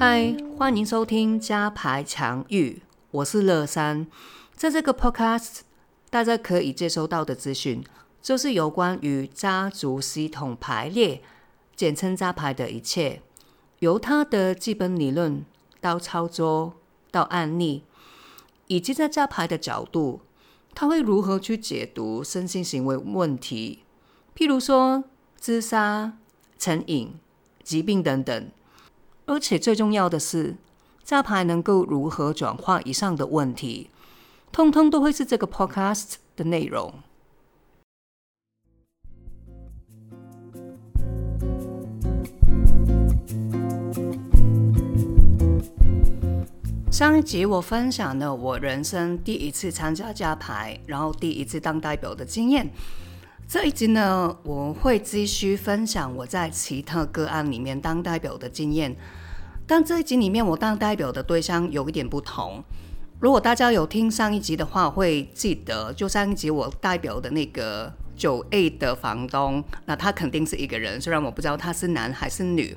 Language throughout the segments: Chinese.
嗨，欢迎收听加牌强玉，我是乐山。在这个 podcast，大家可以接收到的资讯，就是有关于家族系统排列，简称家牌的一切，由它的基本理论到操作到案例，以及在家牌的角度，他会如何去解读身心行为问题，譬如说自杀、成瘾、疾病等等。而且最重要的是，加牌能够如何转化以上的问题，通通都会是这个 podcast 的内容。上一集我分享了我人生第一次参加加牌，然后第一次当代表的经验。这一集呢，我会继续分享我在其他个案里面当代表的经验。但这一集里面，我当代表的对象有一点不同。如果大家有听上一集的话，会记得，就上一集我代表的那个九 A 的房东，那他肯定是一个人，虽然我不知道他是男还是女。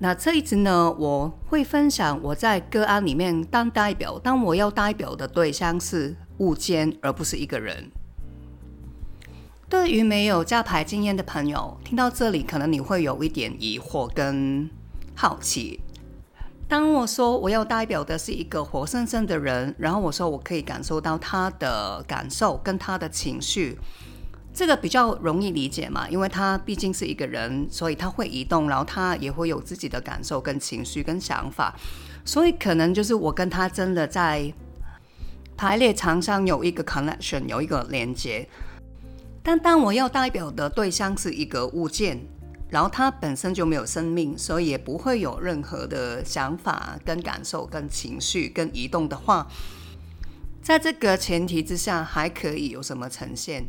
那这一集呢，我会分享我在个案里面当代表，当我要代表的对象是物件，而不是一个人。对于没有加牌经验的朋友，听到这里，可能你会有一点疑惑跟好奇。当我说我要代表的是一个活生生的人，然后我说我可以感受到他的感受跟他的情绪，这个比较容易理解嘛，因为他毕竟是一个人，所以他会移动，然后他也会有自己的感受跟情绪跟想法，所以可能就是我跟他真的在排列场上有一个 connection，有一个连接。但当我要代表的对象是一个物件。然后它本身就没有生命，所以也不会有任何的想法、跟感受、跟情绪、跟移动的话，在这个前提之下，还可以有什么呈现？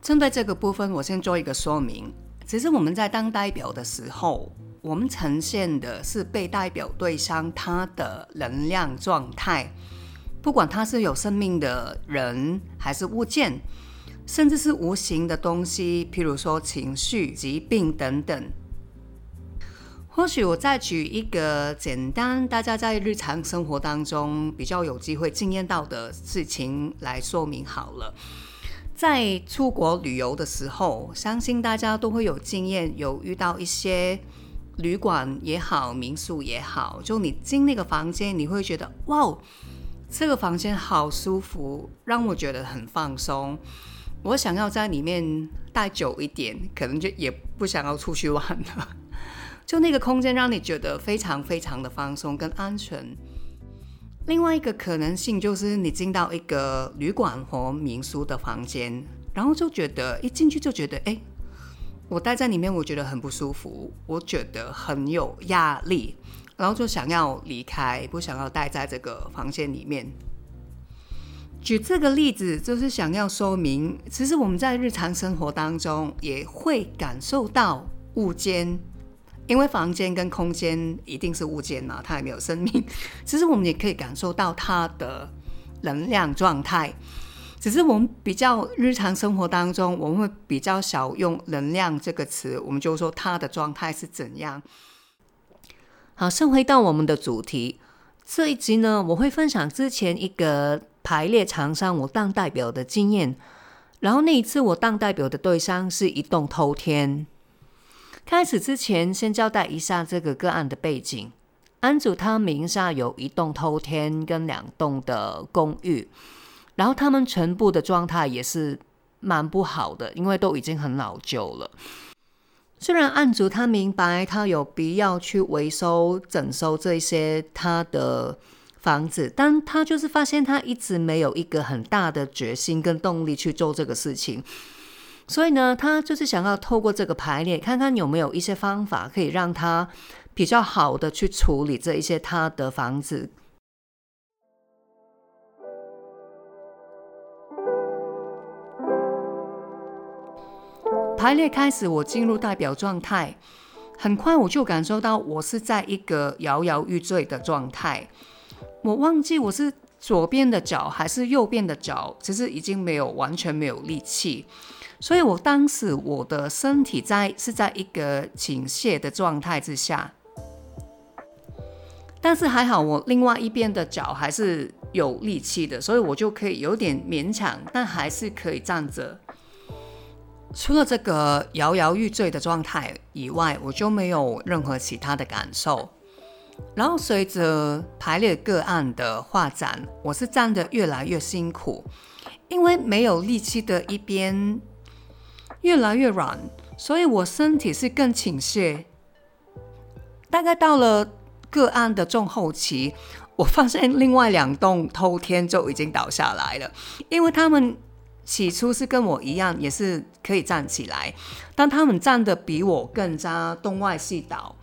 针对这个部分，我先做一个说明。其实我们在当代表的时候，我们呈现的是被代表对象他的能量状态，不管他是有生命的人还是物件。甚至是无形的东西，譬如说情绪、疾病等等。或许我再举一个简单，大家在日常生活当中比较有机会经验到的事情来说明好了。在出国旅游的时候，相信大家都会有经验，有遇到一些旅馆也好、民宿也好，就你进那个房间，你会觉得哇，这个房间好舒服，让我觉得很放松。我想要在里面待久一点，可能就也不想要出去玩了。就那个空间让你觉得非常非常的放松跟安全。另外一个可能性就是你进到一个旅馆或民宿的房间，然后就觉得一进去就觉得，哎，我待在里面我觉得很不舒服，我觉得很有压力，然后就想要离开，不想要待在这个房间里面。举这个例子，就是想要说明，其实我们在日常生活当中也会感受到物件，因为房间跟空间一定是物件嘛，它也没有生命。其实我们也可以感受到它的能量状态，只是我们比较日常生活当中，我们会比较少用“能量”这个词，我们就说它的状态是怎样。好，先回到我们的主题，这一集呢，我会分享之前一个。排列场上，我当代表的经验。然后那一次，我当代表的对象是一栋偷天。开始之前，先交代一下这个个案的背景。安主他名下有一栋偷天跟两栋的公寓，然后他们全部的状态也是蛮不好的，因为都已经很老旧了。虽然案主他明白他有必要去维修整修这些他的。房子，但他就是发现他一直没有一个很大的决心跟动力去做这个事情，所以呢，他就是想要透过这个排列，看看有没有一些方法可以让他比较好的去处理这一些他的房子。排列开始，我进入代表状态，很快我就感受到我是在一个摇摇欲坠的状态。我忘记我是左边的脚还是右边的脚，其实已经没有完全没有力气，所以我当时我的身体在是在一个倾斜的状态之下，但是还好我另外一边的脚还是有力气的，所以我就可以有点勉强，但还是可以站着。除了这个摇摇欲坠的状态以外，我就没有任何其他的感受。然后随着排列个案的画展，我是站得越来越辛苦，因为没有力气的一边越来越软，所以我身体是更倾斜。大概到了个案的中后期，我发现另外两栋偷天就已经倒下来了，因为他们起初是跟我一样，也是可以站起来，但他们站得比我更加东歪西倒。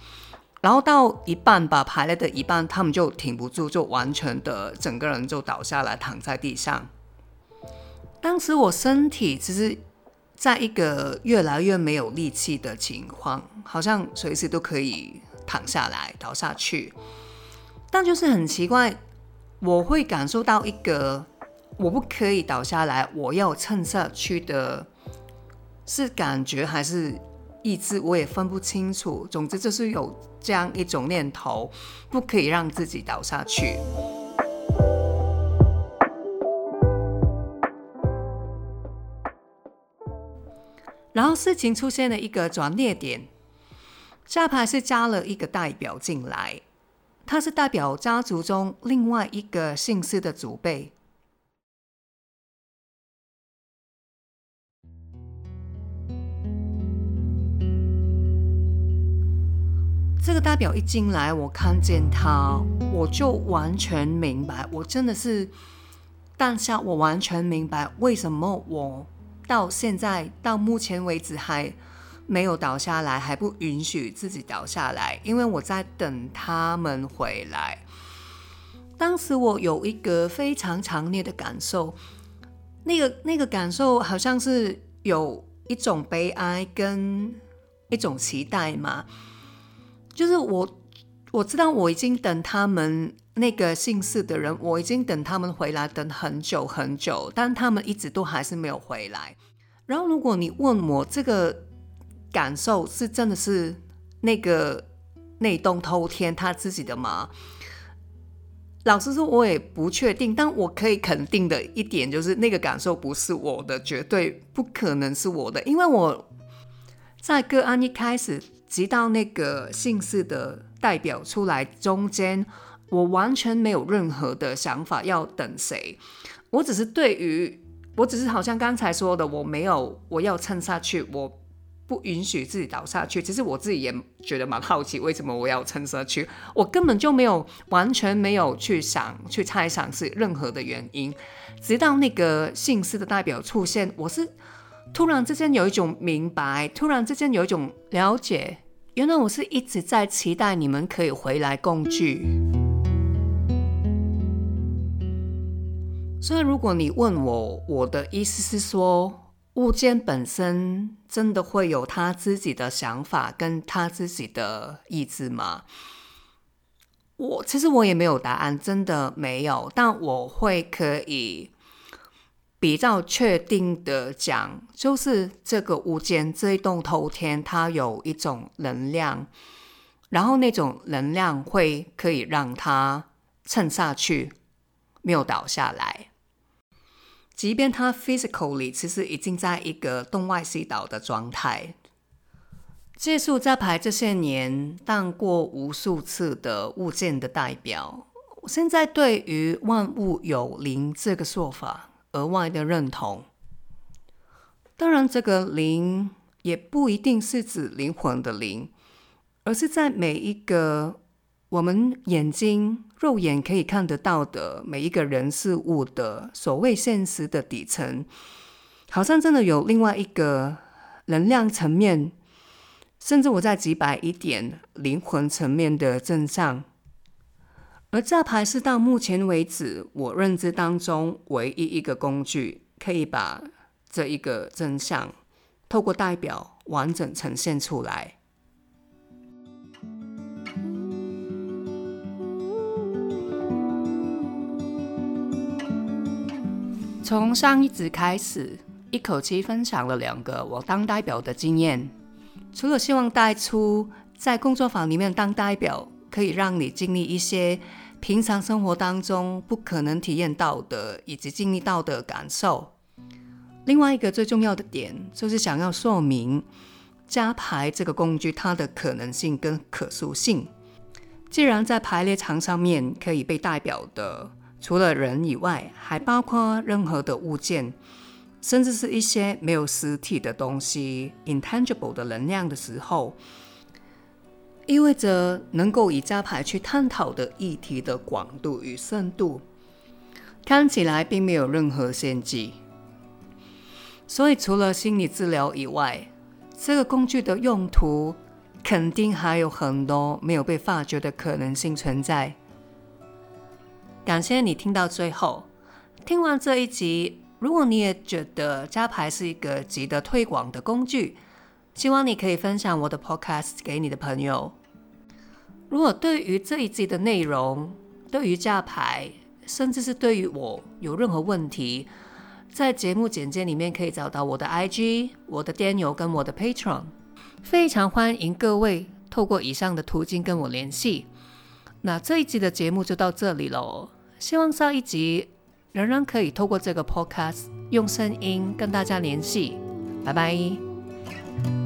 然后到一半吧，排列的一半，他们就挺不住，就完全的整个人就倒下来，躺在地上。当时我身体其实在一个越来越没有力气的情况，好像随时都可以躺下来倒下去。但就是很奇怪，我会感受到一个我不可以倒下来，我要撑下去的，是感觉还是？意志我也分不清楚，总之就是有这样一种念头，不可以让自己倒下去。然后事情出现了一个转捩点，下排是加了一个代表进来，他是代表家族中另外一个姓氏的祖辈。这个代表一进来，我看见他，我就完全明白。我真的是当下，我完全明白为什么我到现在到目前为止还没有倒下来，还不允许自己倒下来，因为我在等他们回来。当时我有一个非常强烈的感受，那个那个感受好像是有一种悲哀跟一种期待嘛。就是我，我知道我已经等他们那个姓氏的人，我已经等他们回来等很久很久，但他们一直都还是没有回来。然后如果你问我这个感受是真的是那个那栋偷天他自己的吗？老实说，我也不确定。但我可以肯定的一点就是，那个感受不是我的，绝对不可能是我的，因为我在个案一开始。直到那个姓氏的代表出来，中间我完全没有任何的想法要等谁，我只是对于，我只是好像刚才说的，我没有我要撑下去，我不允许自己倒下去。其实我自己也觉得蛮好奇，为什么我要撑下去？我根本就没有完全没有去想去猜想是任何的原因，直到那个姓氏的代表出现，我是。突然之间有一种明白，突然之间有一种了解，原来我是一直在期待你们可以回来共聚。所以，如果你问我，我的意思是说，物件本身真的会有他自己的想法跟他自己的意志吗？我其实我也没有答案，真的没有，但我会可以。比较确定的讲，就是这个物件这一栋头天，它有一种能量，然后那种能量会可以让它撑下去，没有倒下来。即便它 physically 其实已经在一个东外西倒的状态。借助在牌这些年当过无数次的物件的代表，现在对于万物有灵这个说法。额外的认同，当然，这个灵也不一定是指灵魂的灵，而是在每一个我们眼睛、肉眼可以看得到的每一个人事物的所谓现实的底层，好像真的有另外一个能量层面，甚至我在几百一点灵魂层面的真相。而这牌是到目前为止我认知当中唯一一个工具，可以把这一个真相透过代表完整呈现出来。从上一集开始，一口气分享了两个我当代表的经验，除了希望带出在工作坊里面当代表。可以让你经历一些平常生活当中不可能体验到的，以及经历到的感受。另外一个最重要的点，就是想要说明加牌这个工具它的可能性跟可塑性。既然在排列场上面可以被代表的，除了人以外，还包括任何的物件，甚至是一些没有实体的东西 （intangible 的能量）的时候，意味着能够以加牌去探讨的议题的广度与深度，看起来并没有任何限制。所以，除了心理治疗以外，这个工具的用途肯定还有很多没有被发掘的可能性存在。感谢你听到最后，听完这一集，如果你也觉得加牌是一个值得推广的工具，希望你可以分享我的 Podcast 给你的朋友。如果对于这一集的内容，对于加牌，甚至是对于我有任何问题，在节目简介里面可以找到我的 IG、我的 Daniel 跟我的 Patron，非常欢迎各位透过以上的途径跟我联系。那这一集的节目就到这里喽，希望下一集仍然可以透过这个 Podcast 用声音跟大家联系。拜拜。